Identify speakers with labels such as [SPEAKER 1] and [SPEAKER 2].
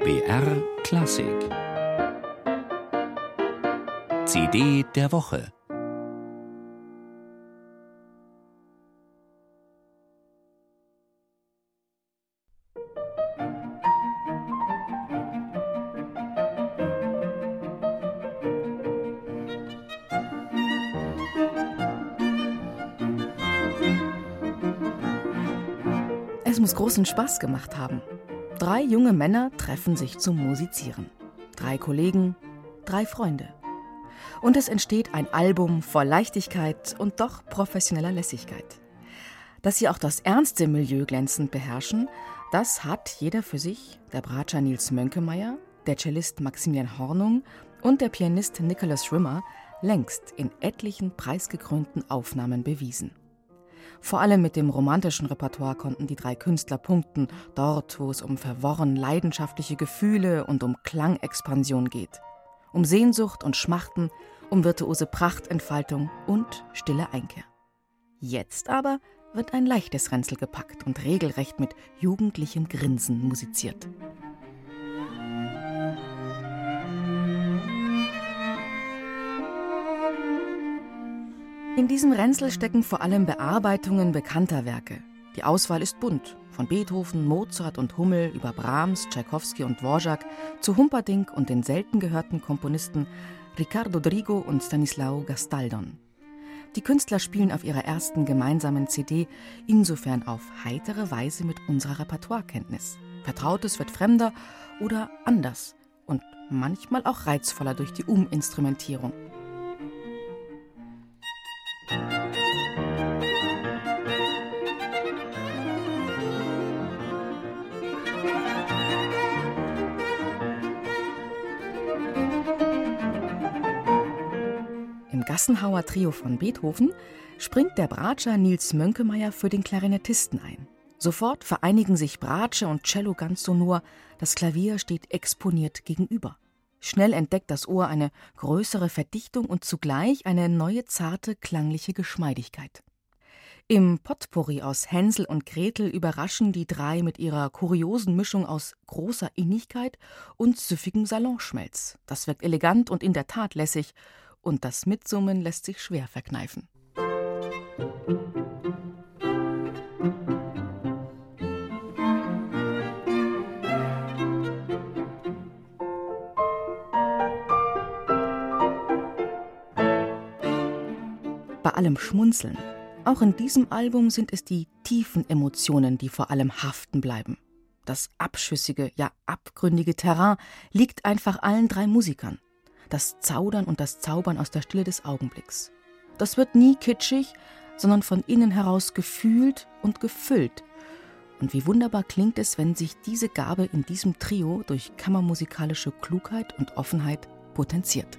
[SPEAKER 1] BR Klassik CD der Woche
[SPEAKER 2] Es muss großen Spaß gemacht haben. Drei junge Männer treffen sich zum Musizieren. Drei Kollegen, drei Freunde. Und es entsteht ein Album voll Leichtigkeit und doch professioneller Lässigkeit. Dass sie auch das ernste Milieu glänzend beherrschen, das hat jeder für sich, der Bratscher Nils Mönkemeyer, der Cellist Maximilian Hornung und der Pianist Nicholas Rimmer, längst in etlichen preisgekrönten Aufnahmen bewiesen. Vor allem mit dem romantischen Repertoire konnten die drei Künstler punkten, dort, wo es um verworren leidenschaftliche Gefühle und um Klangexpansion geht. Um Sehnsucht und Schmachten, um virtuose Prachtentfaltung und stille Einkehr. Jetzt aber wird ein leichtes Ränzel gepackt und regelrecht mit jugendlichem Grinsen musiziert. In diesem Ränzel stecken vor allem Bearbeitungen bekannter Werke. Die Auswahl ist bunt, von Beethoven, Mozart und Hummel über Brahms, Tschaikowski und Dvorak zu Humperdinck und den selten gehörten Komponisten Ricardo Drigo und Stanislao Gastaldon. Die Künstler spielen auf ihrer ersten gemeinsamen CD insofern auf heitere Weise mit unserer Repertoirekenntnis. Vertrautes wird fremder oder anders und manchmal auch reizvoller durch die Uminstrumentierung. Gassenhauer Trio von Beethoven springt der Bratscher Nils Mönkemeyer für den Klarinettisten ein. Sofort vereinigen sich Bratsche und Cello ganz sonor, das Klavier steht exponiert gegenüber. Schnell entdeckt das Ohr eine größere Verdichtung und zugleich eine neue zarte klangliche Geschmeidigkeit. Im Potpourri aus Hänsel und Gretel überraschen die drei mit ihrer kuriosen Mischung aus großer Innigkeit und süffigem Salonschmelz. Das wirkt elegant und in der Tat lässig und das Mitsummen lässt sich schwer verkneifen. Bei allem Schmunzeln, auch in diesem Album sind es die tiefen Emotionen, die vor allem haften bleiben. Das abschüssige, ja abgründige Terrain liegt einfach allen drei Musikern das Zaudern und das Zaubern aus der Stille des Augenblicks. Das wird nie kitschig, sondern von innen heraus gefühlt und gefüllt. Und wie wunderbar klingt es, wenn sich diese Gabe in diesem Trio durch kammermusikalische Klugheit und Offenheit potenziert.